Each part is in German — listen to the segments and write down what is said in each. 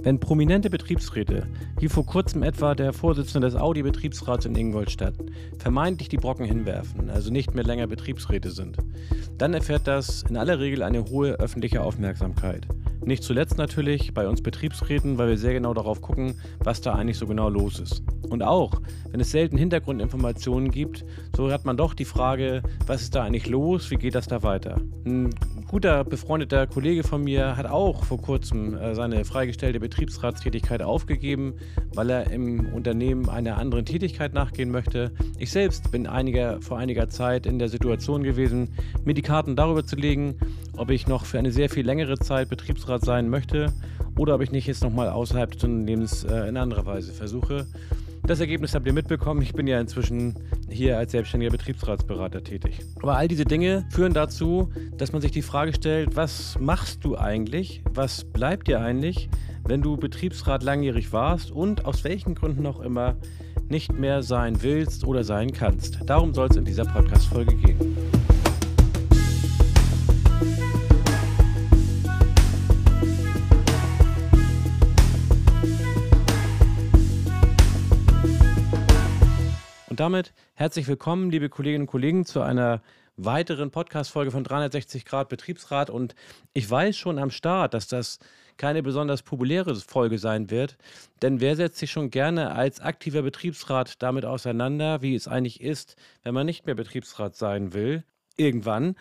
Wenn prominente Betriebsräte, wie vor kurzem etwa der Vorsitzende des Audi-Betriebsrats in Ingolstadt, vermeintlich die Brocken hinwerfen, also nicht mehr länger Betriebsräte sind, dann erfährt das in aller Regel eine hohe öffentliche Aufmerksamkeit. Nicht zuletzt natürlich bei uns Betriebsräten, weil wir sehr genau darauf gucken, was da eigentlich so genau los ist. Und auch, wenn es selten Hintergrundinformationen gibt, so hat man doch die Frage, was ist da eigentlich los, wie geht das da weiter? Ein guter befreundeter Kollege von mir hat auch vor kurzem äh, seine freigestellte Betriebsratstätigkeit aufgegeben, weil er im Unternehmen einer anderen Tätigkeit nachgehen möchte. Ich selbst bin einiger, vor einiger Zeit in der Situation gewesen, mir die Karten darüber zu legen, ob ich noch für eine sehr viel längere Zeit Betriebsrat sein möchte oder ob ich nicht jetzt nochmal außerhalb des Unternehmens äh, in anderer Weise versuche. Das Ergebnis habt ihr mitbekommen. Ich bin ja inzwischen hier als selbstständiger Betriebsratsberater tätig. Aber all diese Dinge führen dazu, dass man sich die Frage stellt, was machst du eigentlich? Was bleibt dir eigentlich, wenn du Betriebsrat langjährig warst und aus welchen Gründen auch immer nicht mehr sein willst oder sein kannst? Darum soll es in dieser Podcast-Folge gehen. Und damit herzlich willkommen, liebe Kolleginnen und Kollegen, zu einer weiteren Podcast-Folge von 360 Grad Betriebsrat. Und ich weiß schon am Start, dass das keine besonders populäre Folge sein wird. Denn wer setzt sich schon gerne als aktiver Betriebsrat damit auseinander, wie es eigentlich ist, wenn man nicht mehr Betriebsrat sein will? Irgendwann.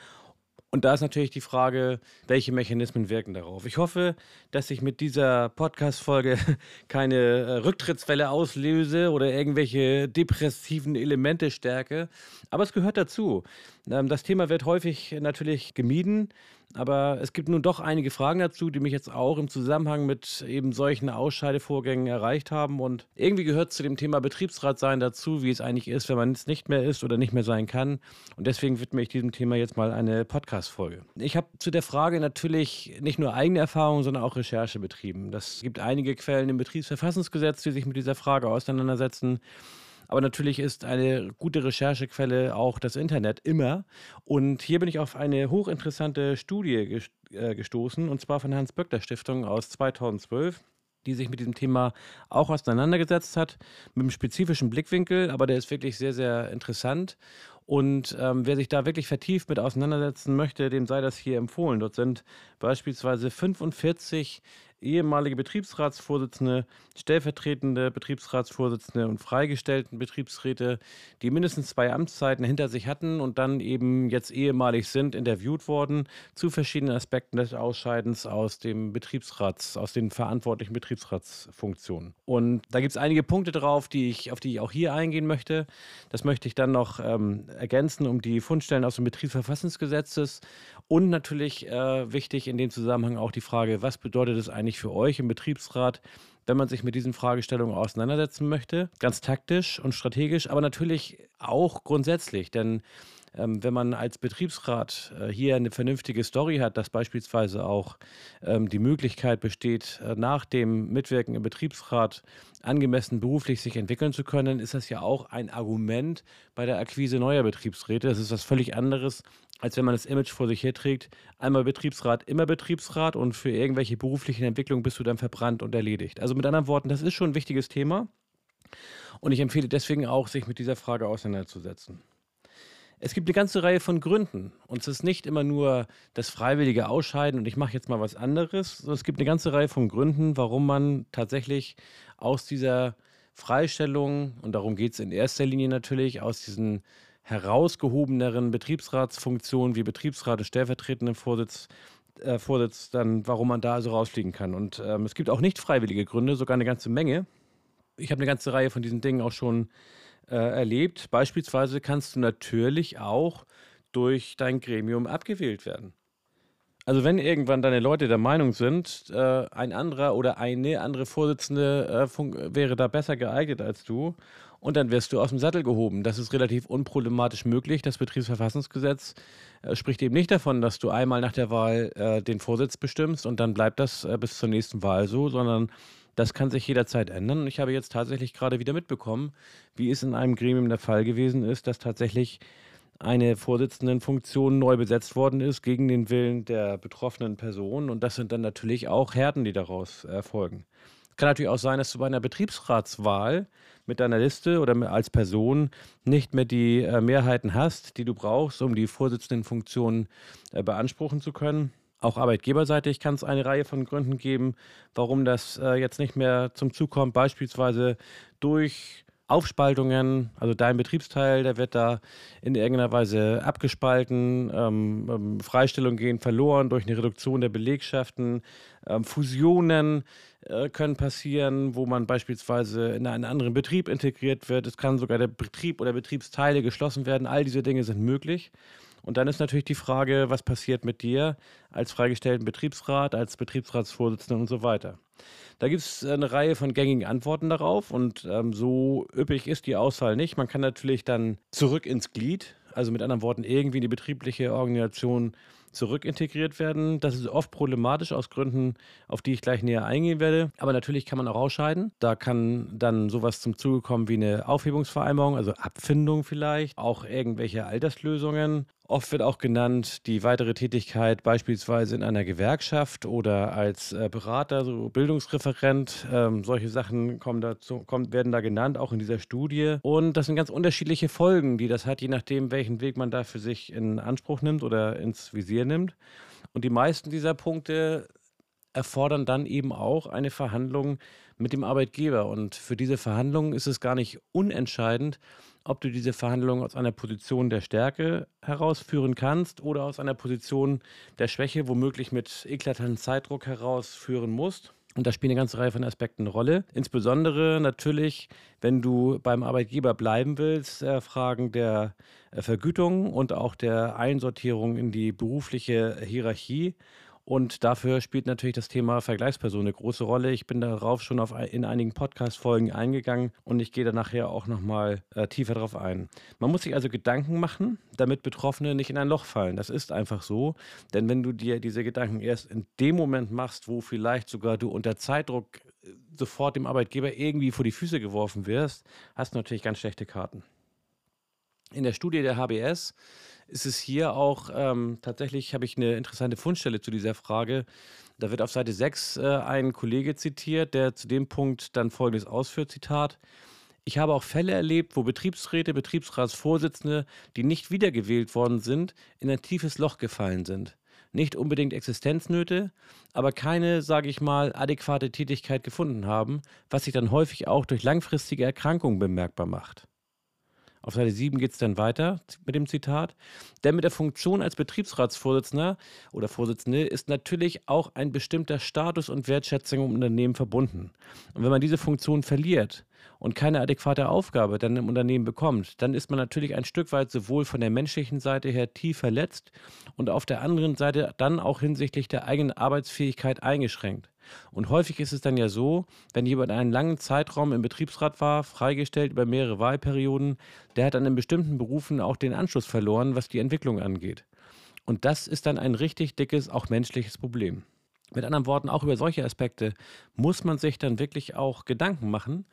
Und da ist natürlich die Frage, welche Mechanismen wirken darauf. Ich hoffe, dass ich mit dieser Podcast-Folge keine äh, Rücktrittswelle auslöse oder irgendwelche depressiven Elemente stärke. Aber es gehört dazu. Ähm, das Thema wird häufig natürlich gemieden. Aber es gibt nun doch einige Fragen dazu, die mich jetzt auch im Zusammenhang mit eben solchen Ausscheidevorgängen erreicht haben. Und irgendwie gehört zu dem Thema Betriebsrat sein dazu, wie es eigentlich ist, wenn man es nicht mehr ist oder nicht mehr sein kann. Und deswegen widme ich diesem Thema jetzt mal eine Podcast-Folge. Ich habe zu der Frage natürlich nicht nur eigene Erfahrungen, sondern auch Recherche betrieben. Das gibt einige Quellen im Betriebsverfassungsgesetz, die sich mit dieser Frage auseinandersetzen. Aber natürlich ist eine gute Recherchequelle auch das Internet immer. Und hier bin ich auf eine hochinteressante Studie äh, gestoßen, und zwar von Hans Böckler Stiftung aus 2012 die sich mit diesem Thema auch auseinandergesetzt hat, mit einem spezifischen Blickwinkel, aber der ist wirklich sehr, sehr interessant. Und ähm, wer sich da wirklich vertieft mit auseinandersetzen möchte, dem sei das hier empfohlen. Dort sind beispielsweise 45 ehemalige Betriebsratsvorsitzende, stellvertretende Betriebsratsvorsitzende und freigestellten Betriebsräte, die mindestens zwei Amtszeiten hinter sich hatten und dann eben jetzt ehemalig sind, interviewt worden zu verschiedenen Aspekten des Ausscheidens aus dem Betriebsrats, aus den verantwortlichen Betriebsratsfunktionen. Und da gibt es einige Punkte drauf, die ich, auf die ich auch hier eingehen möchte. Das möchte ich dann noch ähm, ergänzen um die Fundstellen aus dem Betriebsverfassungsgesetzes und natürlich äh, wichtig in dem Zusammenhang auch die Frage, was bedeutet es eigentlich für euch im Betriebsrat, wenn man sich mit diesen Fragestellungen auseinandersetzen möchte? Ganz taktisch und strategisch, aber natürlich auch grundsätzlich, denn wenn man als Betriebsrat äh, hier eine vernünftige Story hat, dass beispielsweise auch ähm, die Möglichkeit besteht, äh, nach dem Mitwirken im Betriebsrat angemessen beruflich sich entwickeln zu können, ist das ja auch ein Argument bei der Akquise neuer Betriebsräte. Das ist was völlig anderes, als wenn man das Image vor sich herträgt. Einmal Betriebsrat, immer Betriebsrat und für irgendwelche beruflichen Entwicklungen bist du dann verbrannt und erledigt. Also mit anderen Worten, das ist schon ein wichtiges Thema. Und ich empfehle deswegen auch, sich mit dieser Frage auseinanderzusetzen. Es gibt eine ganze Reihe von Gründen. Und es ist nicht immer nur das freiwillige Ausscheiden und ich mache jetzt mal was anderes. Es gibt eine ganze Reihe von Gründen, warum man tatsächlich aus dieser Freistellung, und darum geht es in erster Linie natürlich, aus diesen herausgehobeneren Betriebsratsfunktionen wie Betriebsrat und stellvertretenden Vorsitz, äh, Vorsitz, dann warum man da also rausfliegen kann. Und ähm, es gibt auch nicht freiwillige Gründe, sogar eine ganze Menge. Ich habe eine ganze Reihe von diesen Dingen auch schon äh, erlebt. Beispielsweise kannst du natürlich auch durch dein Gremium abgewählt werden. Also wenn irgendwann deine Leute der Meinung sind, äh, ein anderer oder eine andere Vorsitzende äh, wäre da besser geeignet als du, und dann wirst du aus dem Sattel gehoben. Das ist relativ unproblematisch möglich. Das Betriebsverfassungsgesetz äh, spricht eben nicht davon, dass du einmal nach der Wahl äh, den Vorsitz bestimmst und dann bleibt das äh, bis zur nächsten Wahl so, sondern das kann sich jederzeit ändern. Und ich habe jetzt tatsächlich gerade wieder mitbekommen, wie es in einem Gremium der Fall gewesen ist, dass tatsächlich eine Vorsitzendenfunktion neu besetzt worden ist gegen den Willen der betroffenen Person. Und das sind dann natürlich auch Härten, die daraus erfolgen. Kann natürlich auch sein, dass du bei einer Betriebsratswahl mit deiner Liste oder als Person nicht mehr die äh, Mehrheiten hast, die du brauchst, um die Vorsitzendenfunktion äh, beanspruchen zu können. Auch arbeitgeberseitig kann es eine Reihe von Gründen geben, warum das äh, jetzt nicht mehr zum Zug kommt, beispielsweise durch Aufspaltungen, also dein Betriebsteil, der wird da in irgendeiner Weise abgespalten, ähm, ähm, Freistellungen gehen verloren durch eine Reduktion der Belegschaften, ähm, Fusionen äh, können passieren, wo man beispielsweise in einen anderen Betrieb integriert wird. Es kann sogar der Betrieb oder Betriebsteile geschlossen werden. All diese Dinge sind möglich. Und dann ist natürlich die Frage, was passiert mit dir als freigestellten Betriebsrat, als Betriebsratsvorsitzender und so weiter. Da gibt es eine Reihe von gängigen Antworten darauf und ähm, so üppig ist die Auswahl nicht. Man kann natürlich dann zurück ins Glied, also mit anderen Worten irgendwie in die betriebliche Organisation zurückintegriert werden. Das ist oft problematisch aus Gründen, auf die ich gleich näher eingehen werde. Aber natürlich kann man auch ausscheiden. Da kann dann sowas zum Zuge kommen wie eine Aufhebungsvereinbarung, also Abfindung vielleicht, auch irgendwelche Alterslösungen. Oft wird auch genannt die weitere Tätigkeit beispielsweise in einer Gewerkschaft oder als äh, Berater, so Bildungsreferent. Ähm, solche Sachen kommen dazu, kommen, werden da genannt, auch in dieser Studie. Und das sind ganz unterschiedliche Folgen, die das hat, je nachdem, welchen Weg man da für sich in Anspruch nimmt oder ins Visier nimmt. Und die meisten dieser Punkte erfordern dann eben auch eine Verhandlung mit dem Arbeitgeber. Und für diese Verhandlungen ist es gar nicht unentscheidend, ob du diese Verhandlungen aus einer Position der Stärke herausführen kannst oder aus einer Position der Schwäche, womöglich mit eklatantem Zeitdruck herausführen musst. Und da spielt eine ganze Reihe von Aspekten eine Rolle. Insbesondere natürlich, wenn du beim Arbeitgeber bleiben willst, äh, Fragen der äh, Vergütung und auch der Einsortierung in die berufliche Hierarchie und dafür spielt natürlich das Thema Vergleichsperson eine große Rolle. Ich bin darauf schon auf, in einigen Podcast-Folgen eingegangen und ich gehe da nachher auch nochmal äh, tiefer drauf ein. Man muss sich also Gedanken machen, damit Betroffene nicht in ein Loch fallen. Das ist einfach so. Denn wenn du dir diese Gedanken erst in dem Moment machst, wo vielleicht sogar du unter Zeitdruck äh, sofort dem Arbeitgeber irgendwie vor die Füße geworfen wirst, hast du natürlich ganz schlechte Karten. In der Studie der HBS ist es hier auch ähm, tatsächlich, habe ich eine interessante Fundstelle zu dieser Frage. Da wird auf Seite 6 äh, ein Kollege zitiert, der zu dem Punkt dann folgendes ausführt: Zitat. Ich habe auch Fälle erlebt, wo Betriebsräte, Betriebsratsvorsitzende, die nicht wiedergewählt worden sind, in ein tiefes Loch gefallen sind. Nicht unbedingt Existenznöte, aber keine, sage ich mal, adäquate Tätigkeit gefunden haben, was sich dann häufig auch durch langfristige Erkrankungen bemerkbar macht. Auf Seite 7 geht es dann weiter mit dem Zitat. Denn mit der Funktion als Betriebsratsvorsitzender oder Vorsitzende ist natürlich auch ein bestimmter Status und Wertschätzung im Unternehmen verbunden. Und wenn man diese Funktion verliert und keine adäquate Aufgabe dann im Unternehmen bekommt, dann ist man natürlich ein Stück weit sowohl von der menschlichen Seite her tief verletzt und auf der anderen Seite dann auch hinsichtlich der eigenen Arbeitsfähigkeit eingeschränkt. Und häufig ist es dann ja so, wenn jemand einen langen Zeitraum im Betriebsrat war, freigestellt über mehrere Wahlperioden, der hat dann in bestimmten Berufen auch den Anschluss verloren, was die Entwicklung angeht. Und das ist dann ein richtig dickes, auch menschliches Problem. Mit anderen Worten, auch über solche Aspekte muss man sich dann wirklich auch Gedanken machen.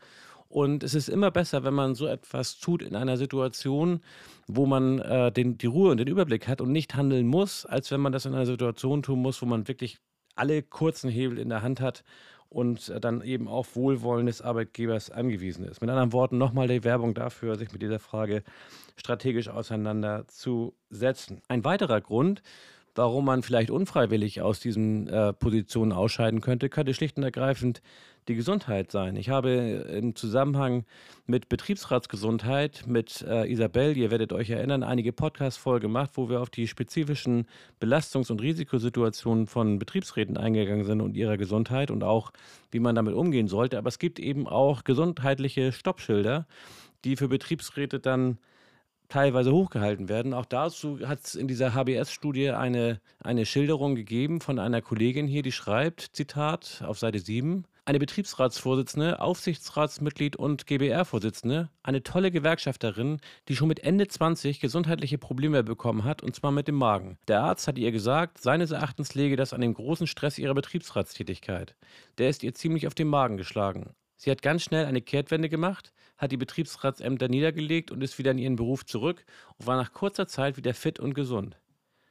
Und es ist immer besser, wenn man so etwas tut in einer Situation, wo man äh, den, die Ruhe und den Überblick hat und nicht handeln muss, als wenn man das in einer Situation tun muss, wo man wirklich alle kurzen Hebel in der Hand hat und dann eben auf Wohlwollen des Arbeitgebers angewiesen ist. Mit anderen Worten, nochmal die Werbung dafür, sich mit dieser Frage strategisch auseinanderzusetzen. Ein weiterer Grund, warum man vielleicht unfreiwillig aus diesen äh, Positionen ausscheiden könnte, könnte schlicht und ergreifend die Gesundheit sein. Ich habe im Zusammenhang mit Betriebsratsgesundheit mit äh, Isabel, ihr werdet euch erinnern, einige Podcast-Folgen gemacht, wo wir auf die spezifischen Belastungs- und Risikosituationen von Betriebsräten eingegangen sind und ihrer Gesundheit und auch, wie man damit umgehen sollte. Aber es gibt eben auch gesundheitliche Stoppschilder, die für Betriebsräte dann teilweise hochgehalten werden. Auch dazu hat es in dieser HBS-Studie eine, eine Schilderung gegeben von einer Kollegin hier, die schreibt, Zitat auf Seite 7, eine Betriebsratsvorsitzende, Aufsichtsratsmitglied und GBR-Vorsitzende, eine tolle Gewerkschafterin, die schon mit Ende 20 gesundheitliche Probleme bekommen hat, und zwar mit dem Magen. Der Arzt hat ihr gesagt, seines Erachtens läge das an dem großen Stress ihrer Betriebsratstätigkeit. Der ist ihr ziemlich auf den Magen geschlagen. Sie hat ganz schnell eine Kehrtwende gemacht, hat die Betriebsratsämter niedergelegt und ist wieder in ihren Beruf zurück und war nach kurzer Zeit wieder fit und gesund.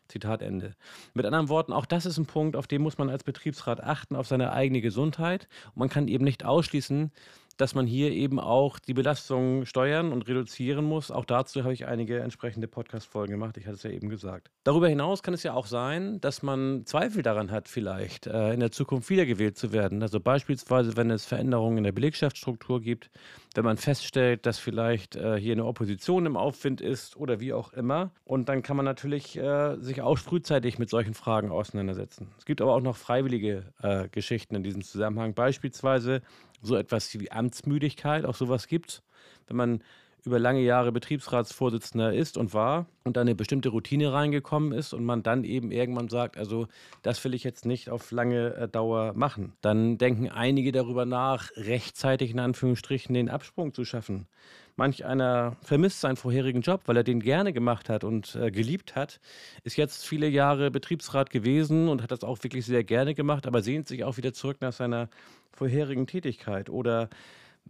Zitat Ende. Mit anderen Worten, auch das ist ein Punkt, auf den muss man als Betriebsrat achten, auf seine eigene Gesundheit. Und man kann eben nicht ausschließen, dass man hier eben auch die Belastung steuern und reduzieren muss. Auch dazu habe ich einige entsprechende Podcast-Folgen gemacht. Ich hatte es ja eben gesagt. Darüber hinaus kann es ja auch sein, dass man Zweifel daran hat, vielleicht äh, in der Zukunft wiedergewählt zu werden. Also beispielsweise, wenn es Veränderungen in der Belegschaftsstruktur gibt, wenn man feststellt, dass vielleicht äh, hier eine Opposition im Aufwind ist oder wie auch immer. Und dann kann man natürlich äh, sich auch frühzeitig mit solchen Fragen auseinandersetzen. Es gibt aber auch noch freiwillige Geschichten in diesem Zusammenhang. Beispielsweise so etwas wie Amtsmüdigkeit, auch sowas gibt, wenn man über lange Jahre Betriebsratsvorsitzender ist und war und dann eine bestimmte Routine reingekommen ist und man dann eben irgendwann sagt, also das will ich jetzt nicht auf lange äh, Dauer machen. Dann denken einige darüber nach, rechtzeitig in Anführungsstrichen den Absprung zu schaffen. Manch einer vermisst seinen vorherigen Job, weil er den gerne gemacht hat und äh, geliebt hat, ist jetzt viele Jahre Betriebsrat gewesen und hat das auch wirklich sehr gerne gemacht, aber sehnt sich auch wieder zurück nach seiner vorherigen Tätigkeit oder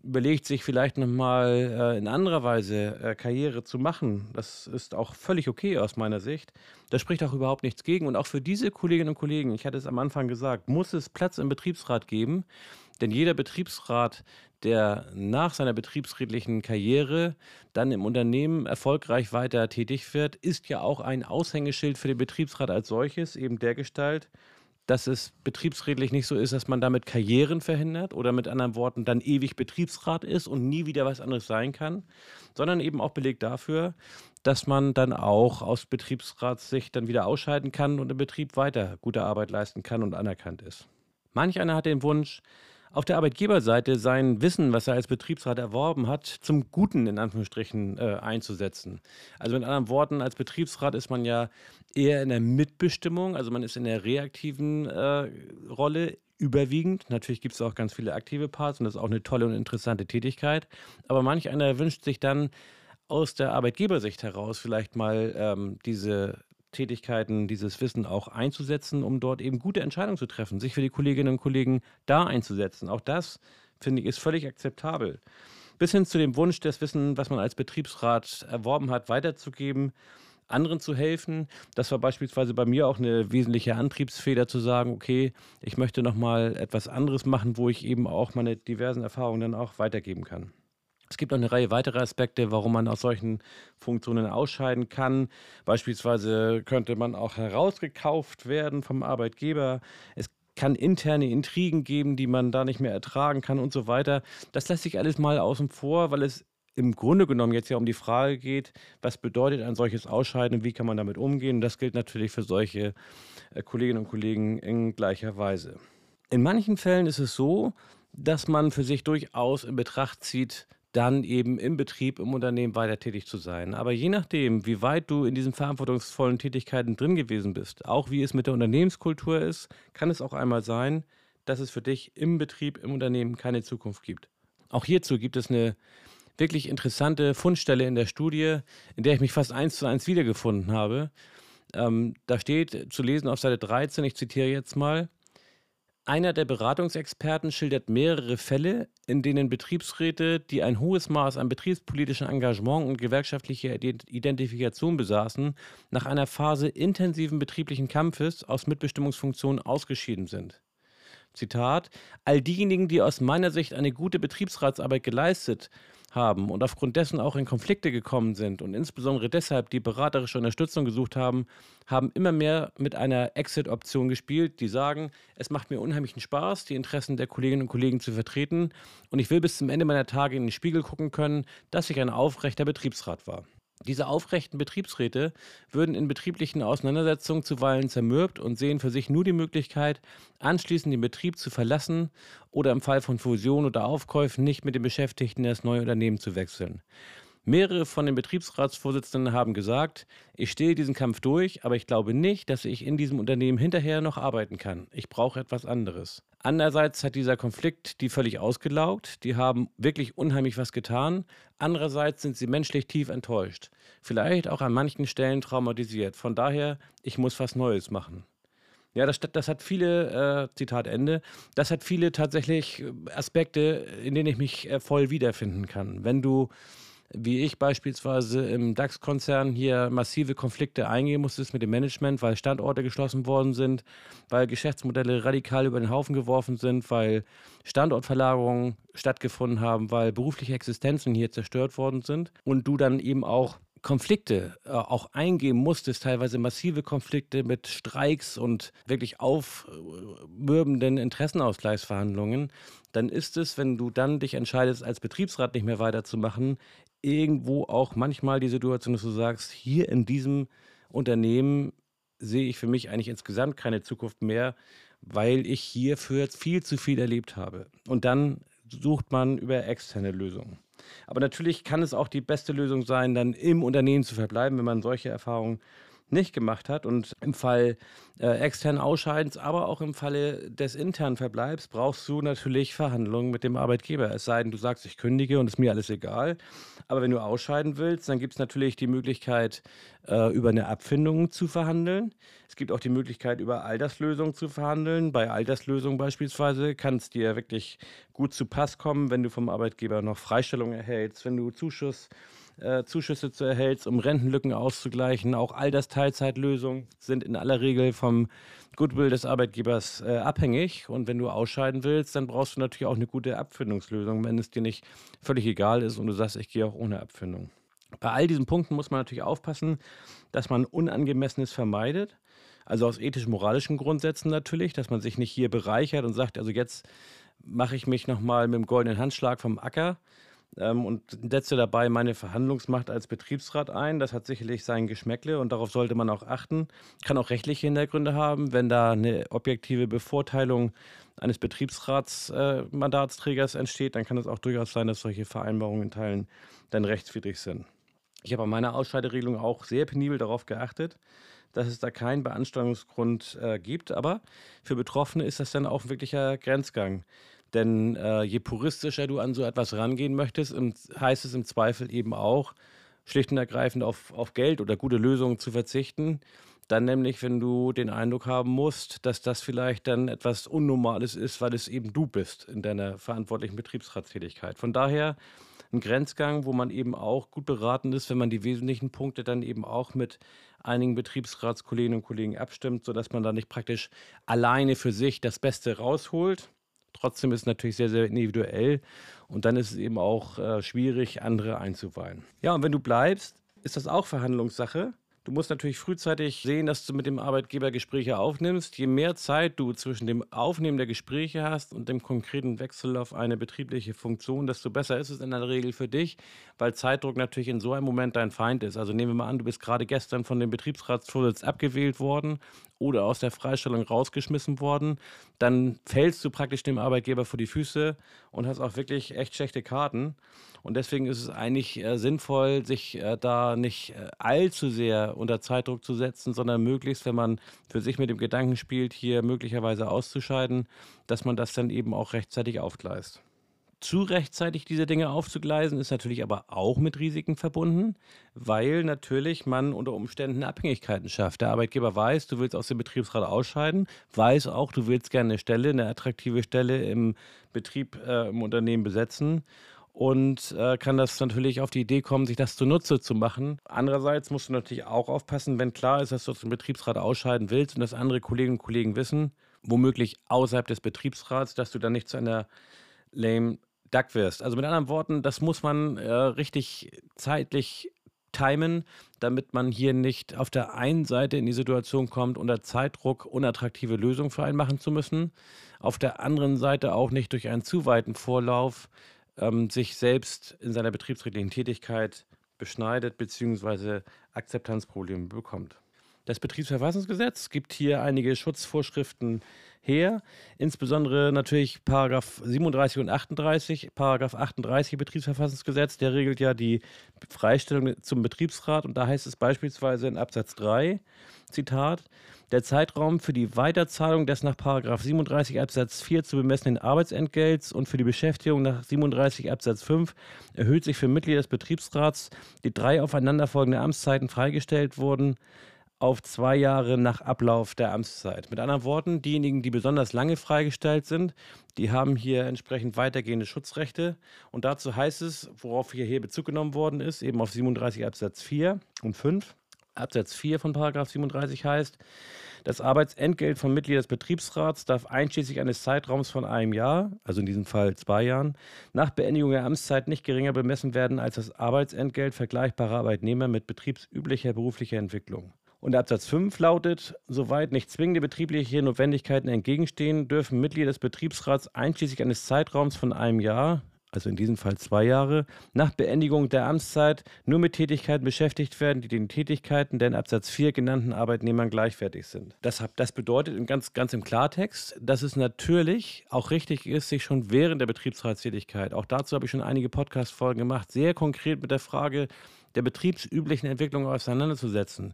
überlegt sich vielleicht nochmal äh, in anderer Weise äh, Karriere zu machen. Das ist auch völlig okay aus meiner Sicht. Da spricht auch überhaupt nichts gegen. Und auch für diese Kolleginnen und Kollegen, ich hatte es am Anfang gesagt, muss es Platz im Betriebsrat geben. Denn jeder Betriebsrat, der nach seiner betriebsrätlichen Karriere dann im Unternehmen erfolgreich weiter tätig wird, ist ja auch ein Aushängeschild für den Betriebsrat als solches, eben der Gestalt, dass es betriebsrätlich nicht so ist, dass man damit Karrieren verhindert oder mit anderen Worten dann ewig Betriebsrat ist und nie wieder was anderes sein kann, sondern eben auch belegt dafür, dass man dann auch aus Betriebsratssicht dann wieder ausscheiden kann und im Betrieb weiter gute Arbeit leisten kann und anerkannt ist. Manch einer hat den Wunsch, auf der Arbeitgeberseite sein Wissen, was er als Betriebsrat erworben hat, zum Guten in Anführungsstrichen äh, einzusetzen. Also mit anderen Worten, als Betriebsrat ist man ja eher in der Mitbestimmung, also man ist in der reaktiven äh, Rolle überwiegend. Natürlich gibt es auch ganz viele aktive Parts und das ist auch eine tolle und interessante Tätigkeit. Aber manch einer wünscht sich dann aus der Arbeitgebersicht heraus vielleicht mal ähm, diese Tätigkeiten, dieses Wissen auch einzusetzen, um dort eben gute Entscheidungen zu treffen, sich für die Kolleginnen und Kollegen da einzusetzen. Auch das, finde ich, ist völlig akzeptabel. Bis hin zu dem Wunsch, das Wissen, was man als Betriebsrat erworben hat, weiterzugeben, anderen zu helfen. Das war beispielsweise bei mir auch eine wesentliche Antriebsfeder zu sagen, okay, ich möchte nochmal etwas anderes machen, wo ich eben auch meine diversen Erfahrungen dann auch weitergeben kann. Es gibt noch eine Reihe weiterer Aspekte, warum man aus solchen Funktionen ausscheiden kann. Beispielsweise könnte man auch herausgekauft werden vom Arbeitgeber. Es kann interne Intrigen geben, die man da nicht mehr ertragen kann und so weiter. Das lässt sich alles mal außen vor, weil es im Grunde genommen jetzt ja um die Frage geht, was bedeutet ein solches Ausscheiden und wie kann man damit umgehen. Das gilt natürlich für solche äh, Kolleginnen und Kollegen in gleicher Weise. In manchen Fällen ist es so, dass man für sich durchaus in Betracht zieht, dann eben im Betrieb, im Unternehmen weiter tätig zu sein. Aber je nachdem, wie weit du in diesen verantwortungsvollen Tätigkeiten drin gewesen bist, auch wie es mit der Unternehmenskultur ist, kann es auch einmal sein, dass es für dich im Betrieb, im Unternehmen keine Zukunft gibt. Auch hierzu gibt es eine wirklich interessante Fundstelle in der Studie, in der ich mich fast eins zu eins wiedergefunden habe. Ähm, da steht zu lesen auf Seite 13, ich zitiere jetzt mal, einer der Beratungsexperten schildert mehrere Fälle, in denen Betriebsräte, die ein hohes Maß an betriebspolitischem Engagement und gewerkschaftlicher Identifikation besaßen, nach einer Phase intensiven betrieblichen Kampfes aus Mitbestimmungsfunktionen ausgeschieden sind. Zitat: All diejenigen, die aus meiner Sicht eine gute Betriebsratsarbeit geleistet haben und aufgrund dessen auch in Konflikte gekommen sind und insbesondere deshalb die beraterische Unterstützung gesucht haben, haben immer mehr mit einer Exit-Option gespielt, die sagen, es macht mir unheimlichen Spaß, die Interessen der Kolleginnen und Kollegen zu vertreten und ich will bis zum Ende meiner Tage in den Spiegel gucken können, dass ich ein aufrechter Betriebsrat war. Diese aufrechten Betriebsräte würden in betrieblichen Auseinandersetzungen zuweilen zermürbt und sehen für sich nur die Möglichkeit, anschließend den Betrieb zu verlassen oder im Fall von Fusion oder Aufkäufen nicht mit den Beschäftigten das neue Unternehmen zu wechseln. Mehrere von den Betriebsratsvorsitzenden haben gesagt, ich stehe diesen Kampf durch, aber ich glaube nicht, dass ich in diesem Unternehmen hinterher noch arbeiten kann. Ich brauche etwas anderes. Andererseits hat dieser Konflikt die völlig ausgelaugt, die haben wirklich unheimlich was getan. Andererseits sind sie menschlich tief enttäuscht, vielleicht auch an manchen Stellen traumatisiert. Von daher, ich muss was Neues machen. Ja, das, das hat viele, äh, Zitat Ende, das hat viele tatsächlich äh, Aspekte, in denen ich mich äh, voll wiederfinden kann. Wenn du, wie ich beispielsweise im DAX-Konzern hier massive Konflikte eingehen musstest mit dem Management, weil Standorte geschlossen worden sind, weil Geschäftsmodelle radikal über den Haufen geworfen sind, weil Standortverlagerungen stattgefunden haben, weil berufliche Existenzen hier zerstört worden sind. Und du dann eben auch Konflikte äh, auch eingehen musstest, teilweise massive Konflikte mit Streiks und wirklich aufmürbenden Interessenausgleichsverhandlungen, dann ist es, wenn du dann dich entscheidest, als Betriebsrat nicht mehr weiterzumachen, irgendwo auch manchmal die Situation, dass du sagst, hier in diesem Unternehmen sehe ich für mich eigentlich insgesamt keine Zukunft mehr, weil ich hierfür viel zu viel erlebt habe. Und dann sucht man über externe Lösungen. Aber natürlich kann es auch die beste Lösung sein, dann im Unternehmen zu verbleiben, wenn man solche Erfahrungen nicht gemacht hat. Und im Fall äh, externen Ausscheidens, aber auch im Falle des internen Verbleibs brauchst du natürlich Verhandlungen mit dem Arbeitgeber. Es sei denn, du sagst, ich kündige und ist mir alles egal. Aber wenn du ausscheiden willst, dann gibt es natürlich die Möglichkeit, äh, über eine Abfindung zu verhandeln. Es gibt auch die Möglichkeit, über Alterslösungen zu verhandeln. Bei Alterslösungen beispielsweise kann es dir wirklich gut zu Pass kommen, wenn du vom Arbeitgeber noch Freistellung erhältst, wenn du Zuschuss äh, Zuschüsse zu erhältst, um Rentenlücken auszugleichen. Auch Altersteilzeitlösungen sind in aller Regel vom Goodwill des Arbeitgebers äh, abhängig. Und wenn du ausscheiden willst, dann brauchst du natürlich auch eine gute Abfindungslösung, wenn es dir nicht völlig egal ist und du sagst, ich gehe auch ohne Abfindung. Bei all diesen Punkten muss man natürlich aufpassen, dass man Unangemessenes vermeidet. Also aus ethisch-moralischen Grundsätzen natürlich, dass man sich nicht hier bereichert und sagt, also jetzt mache ich mich nochmal mit dem goldenen Handschlag vom Acker ähm, und setze dabei meine Verhandlungsmacht als Betriebsrat ein. Das hat sicherlich sein Geschmäckle und darauf sollte man auch achten. Kann auch rechtliche Hintergründe haben, wenn da eine objektive Bevorteilung eines Betriebsratsmandatsträgers äh, entsteht, dann kann es auch durchaus sein, dass solche Vereinbarungen in Teilen dann rechtswidrig sind. Ich habe an meiner Ausscheideregelung auch sehr penibel darauf geachtet, dass es da keinen Beanstandungsgrund äh, gibt, aber für Betroffene ist das dann auch ein wirklicher Grenzgang. Denn äh, je puristischer du an so etwas rangehen möchtest, heißt es im Zweifel eben auch, schlicht und ergreifend auf, auf Geld oder gute Lösungen zu verzichten. Dann nämlich, wenn du den Eindruck haben musst, dass das vielleicht dann etwas Unnormales ist, weil es eben du bist in deiner verantwortlichen Betriebsratstätigkeit. Von daher ein Grenzgang, wo man eben auch gut beraten ist, wenn man die wesentlichen Punkte dann eben auch mit einigen Betriebsratskolleginnen und Kollegen abstimmt, sodass man da nicht praktisch alleine für sich das Beste rausholt Trotzdem ist es natürlich sehr, sehr individuell und dann ist es eben auch äh, schwierig, andere einzuweihen. Ja, und wenn du bleibst, ist das auch Verhandlungssache. Du musst natürlich frühzeitig sehen, dass du mit dem Arbeitgeber Gespräche aufnimmst. Je mehr Zeit du zwischen dem Aufnehmen der Gespräche hast und dem konkreten Wechsel auf eine betriebliche Funktion, desto besser ist es in der Regel für dich, weil Zeitdruck natürlich in so einem Moment dein Feind ist. Also nehmen wir mal an, du bist gerade gestern von dem Betriebsratsvorsitz abgewählt worden oder aus der Freistellung rausgeschmissen worden, dann fällst du praktisch dem Arbeitgeber vor die Füße und hast auch wirklich echt schlechte Karten. Und deswegen ist es eigentlich äh, sinnvoll, sich äh, da nicht äh, allzu sehr unter Zeitdruck zu setzen, sondern möglichst, wenn man für sich mit dem Gedanken spielt, hier möglicherweise auszuscheiden, dass man das dann eben auch rechtzeitig aufgleist. Zu rechtzeitig diese Dinge aufzugleisen, ist natürlich aber auch mit Risiken verbunden, weil natürlich man unter Umständen Abhängigkeiten schafft. Der Arbeitgeber weiß, du willst aus dem Betriebsrat ausscheiden, weiß auch, du willst gerne eine Stelle, eine attraktive Stelle im Betrieb, äh, im Unternehmen besetzen und äh, kann das natürlich auf die Idee kommen, sich das zunutze zu machen. Andererseits musst du natürlich auch aufpassen, wenn klar ist, dass du aus dem Betriebsrat ausscheiden willst und dass andere Kolleginnen und Kollegen wissen, womöglich außerhalb des Betriebsrats, dass du dann nicht zu einer lame duck wirst. Also mit anderen Worten, das muss man äh, richtig zeitlich timen, damit man hier nicht auf der einen Seite in die Situation kommt, unter Zeitdruck unattraktive Lösungen für einen machen zu müssen, auf der anderen Seite auch nicht durch einen zu weiten Vorlauf ähm, sich selbst in seiner betriebsrechtlichen Tätigkeit beschneidet bzw. Akzeptanzprobleme bekommt. Das Betriebsverfassungsgesetz gibt hier einige Schutzvorschriften her, insbesondere natürlich Paragraph 37 und 38. Paragraph 38 Betriebsverfassungsgesetz, der regelt ja die Freistellung zum Betriebsrat. Und da heißt es beispielsweise in Absatz 3, Zitat, der Zeitraum für die Weiterzahlung des nach 37 Absatz 4 zu bemessenen Arbeitsentgelts und für die Beschäftigung nach 37 Absatz 5 erhöht sich für Mitglieder des Betriebsrats, die drei aufeinanderfolgende Amtszeiten freigestellt wurden, auf zwei Jahre nach Ablauf der Amtszeit. Mit anderen Worten, diejenigen, die besonders lange freigestellt sind, die haben hier entsprechend weitergehende Schutzrechte. Und dazu heißt es, worauf hier, hier Bezug genommen worden ist, eben auf 37 Absatz 4 und 5. Absatz 4 von Paragraph 37 heißt, das Arbeitsentgelt von Mitgliedern des Betriebsrats darf einschließlich eines Zeitraums von einem Jahr, also in diesem Fall zwei Jahren, nach Beendigung der Amtszeit nicht geringer bemessen werden als das Arbeitsentgelt vergleichbarer Arbeitnehmer mit betriebsüblicher beruflicher Entwicklung. Und Absatz 5 lautet, soweit nicht zwingende betriebliche Notwendigkeiten entgegenstehen, dürfen Mitglieder des Betriebsrats einschließlich eines Zeitraums von einem Jahr, also in diesem Fall zwei Jahre, nach Beendigung der Amtszeit nur mit Tätigkeiten beschäftigt werden, die den Tätigkeiten der in Absatz 4 genannten Arbeitnehmern gleichwertig sind. Das, das bedeutet ganz, ganz im Klartext, dass es natürlich auch richtig ist, sich schon während der Betriebsratstätigkeit, auch dazu habe ich schon einige Podcast-Folgen gemacht, sehr konkret mit der Frage der betriebsüblichen Entwicklung auseinanderzusetzen.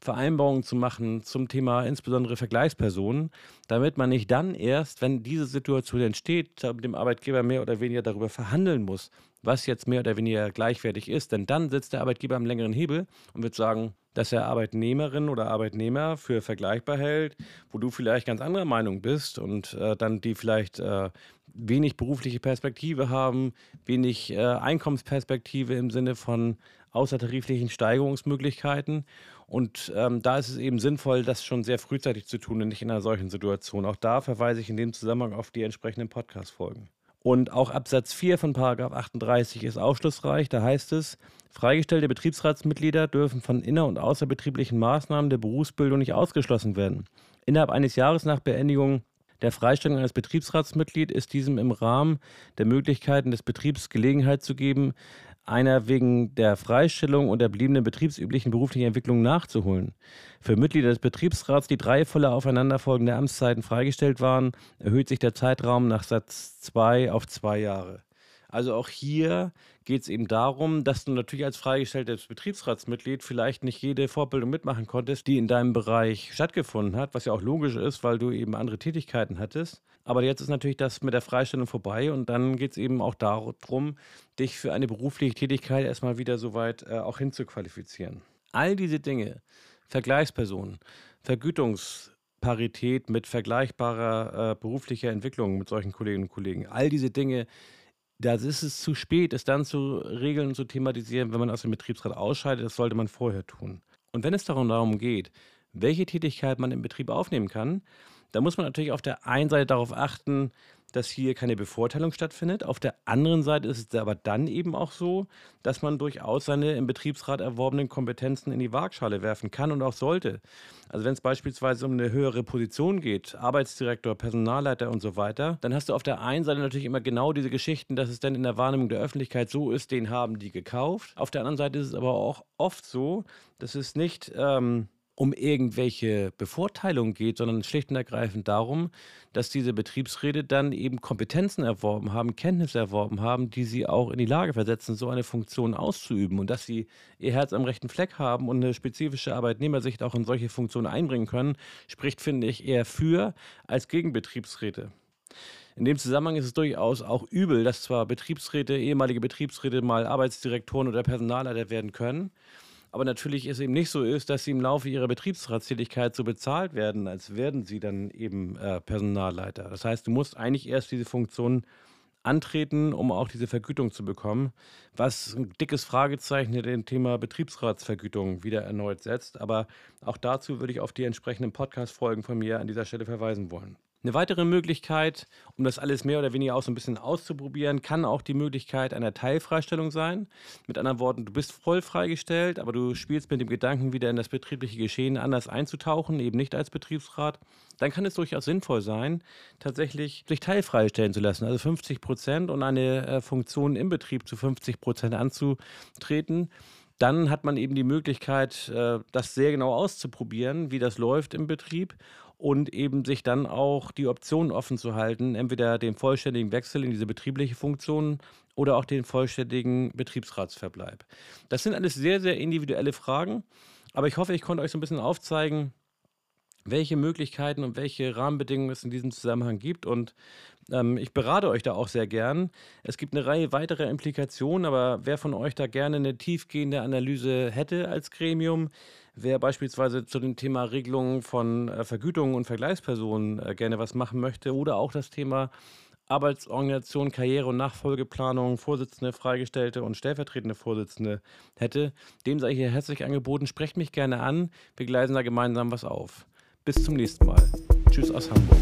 Vereinbarungen zu machen zum Thema insbesondere Vergleichspersonen, damit man nicht dann erst, wenn diese Situation entsteht, mit dem Arbeitgeber mehr oder weniger darüber verhandeln muss, was jetzt mehr oder weniger gleichwertig ist. Denn dann sitzt der Arbeitgeber am längeren Hebel und wird sagen, dass er Arbeitnehmerin oder Arbeitnehmer für vergleichbar hält, wo du vielleicht ganz anderer Meinung bist und äh, dann die vielleicht äh, wenig berufliche Perspektive haben, wenig äh, Einkommensperspektive im Sinne von außertariflichen Steigerungsmöglichkeiten. Und ähm, da ist es eben sinnvoll, das schon sehr frühzeitig zu tun und nicht in einer solchen Situation. Auch da verweise ich in dem Zusammenhang auf die entsprechenden Podcast-Folgen. Und auch Absatz 4 von 38 ist aufschlussreich. Da heißt es, freigestellte Betriebsratsmitglieder dürfen von inner- und außerbetrieblichen Maßnahmen der Berufsbildung nicht ausgeschlossen werden. Innerhalb eines Jahres nach Beendigung der Freistellung eines Betriebsratsmitglieds ist diesem im Rahmen der Möglichkeiten des Betriebs Gelegenheit zu geben, einer wegen der Freistellung und der bliebenen betriebsüblichen beruflichen Entwicklung nachzuholen. Für Mitglieder des Betriebsrats, die drei volle aufeinanderfolgende Amtszeiten freigestellt waren, erhöht sich der Zeitraum nach Satz 2 auf zwei Jahre. Also auch hier geht es eben darum, dass du natürlich als freigestelltes Betriebsratsmitglied vielleicht nicht jede Fortbildung mitmachen konntest, die in deinem Bereich stattgefunden hat, was ja auch logisch ist, weil du eben andere Tätigkeiten hattest. Aber jetzt ist natürlich das mit der Freistellung vorbei und dann geht es eben auch darum, dich für eine berufliche Tätigkeit erstmal wieder so weit äh, auch hinzuqualifizieren. All diese Dinge, Vergleichspersonen, Vergütungsparität mit vergleichbarer äh, beruflicher Entwicklung mit solchen Kolleginnen und Kollegen, all diese Dinge da ist es zu spät, es dann zu regeln und zu thematisieren, wenn man aus dem Betriebsrat ausscheidet. Das sollte man vorher tun. Und wenn es darum, geht, welche Tätigkeit man im Betrieb aufnehmen kann, da muss man natürlich auf der einen Seite darauf achten, dass hier keine Bevorteilung stattfindet. Auf der anderen Seite ist es aber dann eben auch so, dass man durchaus seine im Betriebsrat erworbenen Kompetenzen in die Waagschale werfen kann und auch sollte. Also wenn es beispielsweise um eine höhere Position geht, Arbeitsdirektor, Personalleiter und so weiter, dann hast du auf der einen Seite natürlich immer genau diese Geschichten, dass es dann in der Wahrnehmung der Öffentlichkeit so ist, den haben die gekauft. Auf der anderen Seite ist es aber auch oft so, dass es nicht... Ähm, um irgendwelche Bevorteilungen geht, sondern schlicht und ergreifend darum, dass diese Betriebsräte dann eben Kompetenzen erworben haben, Kenntnisse erworben haben, die sie auch in die Lage versetzen, so eine Funktion auszuüben und dass sie ihr Herz am rechten Fleck haben und eine spezifische Arbeitnehmersicht auch in solche Funktionen einbringen können, spricht, finde ich, eher für als gegen Betriebsräte. In dem Zusammenhang ist es durchaus auch übel, dass zwar Betriebsräte, ehemalige Betriebsräte mal Arbeitsdirektoren oder Personalleiter werden können, aber natürlich es eben nicht so ist, dass sie im Laufe ihrer Betriebsratstätigkeit so bezahlt werden, als werden sie dann eben äh, Personalleiter. Das heißt, du musst eigentlich erst diese Funktion antreten, um auch diese Vergütung zu bekommen, was ein dickes Fragezeichen in dem Thema Betriebsratsvergütung wieder erneut setzt. Aber auch dazu würde ich auf die entsprechenden Podcast-Folgen von mir an dieser Stelle verweisen wollen. Eine weitere Möglichkeit, um das alles mehr oder weniger auch so ein bisschen auszuprobieren, kann auch die Möglichkeit einer Teilfreistellung sein. Mit anderen Worten, du bist voll freigestellt, aber du spielst mit dem Gedanken, wieder in das betriebliche Geschehen anders einzutauchen, eben nicht als Betriebsrat. Dann kann es durchaus sinnvoll sein, tatsächlich sich teilfreistellen zu lassen, also 50 Prozent und eine äh, Funktion im Betrieb zu 50 Prozent anzutreten dann hat man eben die Möglichkeit, äh, das sehr genau auszuprobieren, wie das läuft im Betrieb und eben sich dann auch die Option offen zu halten, entweder den vollständigen Wechsel in diese betriebliche Funktion oder auch den vollständigen Betriebsratsverbleib. Das sind alles sehr, sehr individuelle Fragen, aber ich hoffe, ich konnte euch so ein bisschen aufzeigen, welche Möglichkeiten und welche Rahmenbedingungen es in diesem Zusammenhang gibt. Und ähm, ich berate euch da auch sehr gern. Es gibt eine Reihe weiterer Implikationen, aber wer von euch da gerne eine tiefgehende Analyse hätte als Gremium, wer beispielsweise zu dem Thema Regelungen von äh, Vergütungen und Vergleichspersonen äh, gerne was machen möchte oder auch das Thema Arbeitsorganisation, Karriere- und Nachfolgeplanung, Vorsitzende, Freigestellte und stellvertretende Vorsitzende hätte, dem sei hier herzlich angeboten. Sprecht mich gerne an. Wir gleisen da gemeinsam was auf. Bis zum nächsten Mal. Tschüss aus Hamburg.